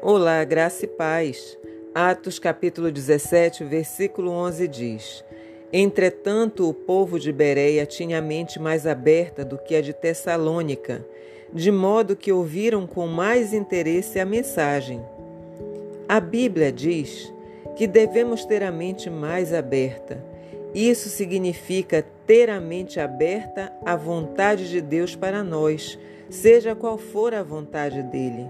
Olá, graça e paz. Atos capítulo 17, versículo 11 diz: Entretanto, o povo de Bereia tinha a mente mais aberta do que a de Tessalônica, de modo que ouviram com mais interesse a mensagem. A Bíblia diz que devemos ter a mente mais aberta. Isso significa ter a mente aberta à vontade de Deus para nós, seja qual for a vontade dele.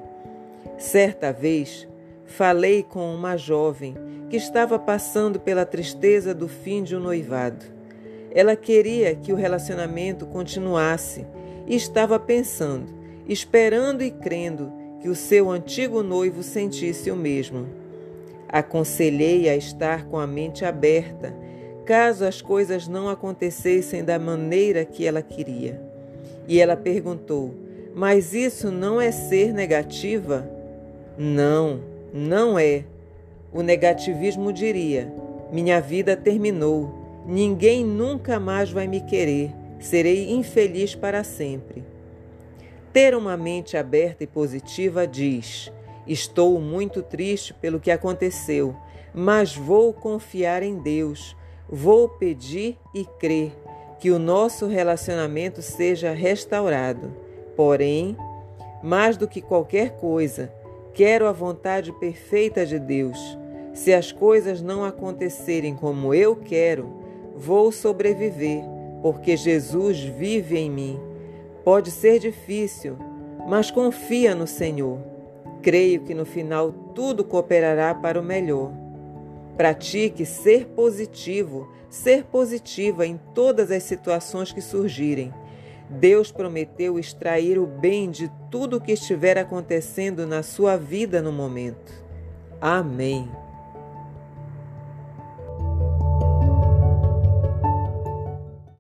Certa vez, falei com uma jovem que estava passando pela tristeza do fim de um noivado. Ela queria que o relacionamento continuasse e estava pensando, esperando e crendo que o seu antigo noivo sentisse o mesmo. Aconselhei a estar com a mente aberta, caso as coisas não acontecessem da maneira que ela queria. E ela perguntou: Mas isso não é ser negativa? Não, não é. O negativismo diria: minha vida terminou, ninguém nunca mais vai me querer, serei infeliz para sempre. Ter uma mente aberta e positiva diz: estou muito triste pelo que aconteceu, mas vou confiar em Deus, vou pedir e crer que o nosso relacionamento seja restaurado. Porém, mais do que qualquer coisa, Quero a vontade perfeita de Deus. Se as coisas não acontecerem como eu quero, vou sobreviver, porque Jesus vive em mim. Pode ser difícil, mas confia no Senhor. Creio que no final tudo cooperará para o melhor. Pratique ser positivo, ser positiva em todas as situações que surgirem. Deus prometeu extrair o bem de tudo o que estiver acontecendo na sua vida no momento. Amém.